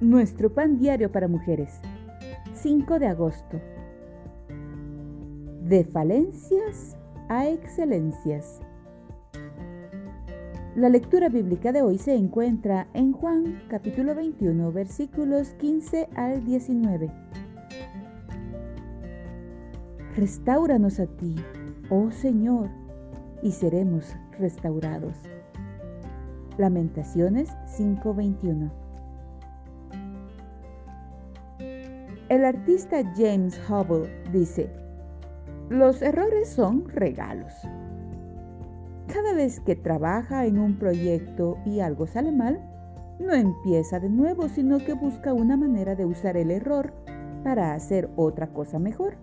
Nuestro pan diario para mujeres. 5 de agosto. De falencias a excelencias. La lectura bíblica de hoy se encuentra en Juan capítulo 21 versículos 15 al 19. Restauranos a ti, oh Señor, y seremos restaurados. Lamentaciones 5:21 El artista James Hubble dice, los errores son regalos. Cada vez que trabaja en un proyecto y algo sale mal, no empieza de nuevo, sino que busca una manera de usar el error para hacer otra cosa mejor.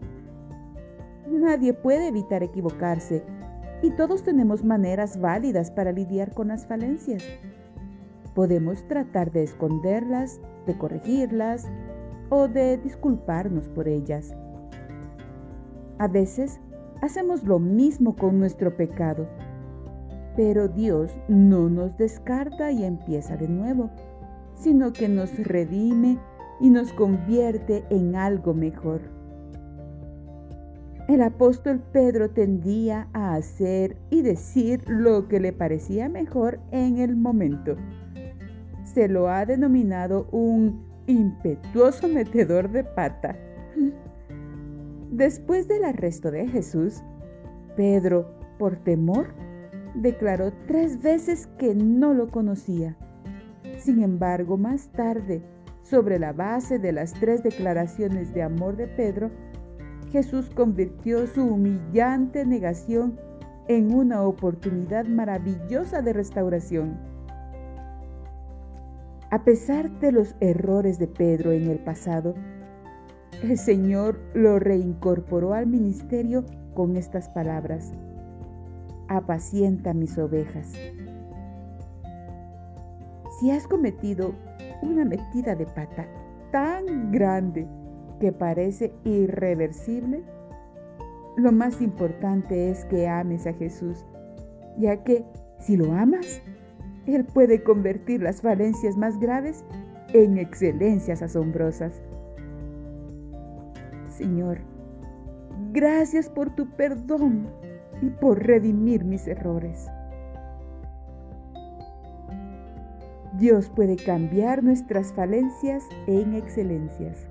Nadie puede evitar equivocarse y todos tenemos maneras válidas para lidiar con las falencias. Podemos tratar de esconderlas, de corregirlas, o de disculparnos por ellas. A veces hacemos lo mismo con nuestro pecado, pero Dios no nos descarta y empieza de nuevo, sino que nos redime y nos convierte en algo mejor. El apóstol Pedro tendía a hacer y decir lo que le parecía mejor en el momento. Se lo ha denominado un impetuoso metedor de pata. Después del arresto de Jesús, Pedro, por temor, declaró tres veces que no lo conocía. Sin embargo, más tarde, sobre la base de las tres declaraciones de amor de Pedro, Jesús convirtió su humillante negación en una oportunidad maravillosa de restauración. A pesar de los errores de Pedro en el pasado, el Señor lo reincorporó al ministerio con estas palabras. Apacienta mis ovejas. Si has cometido una metida de pata tan grande que parece irreversible, lo más importante es que ames a Jesús, ya que si lo amas, él puede convertir las falencias más graves en excelencias asombrosas. Señor, gracias por tu perdón y por redimir mis errores. Dios puede cambiar nuestras falencias en excelencias.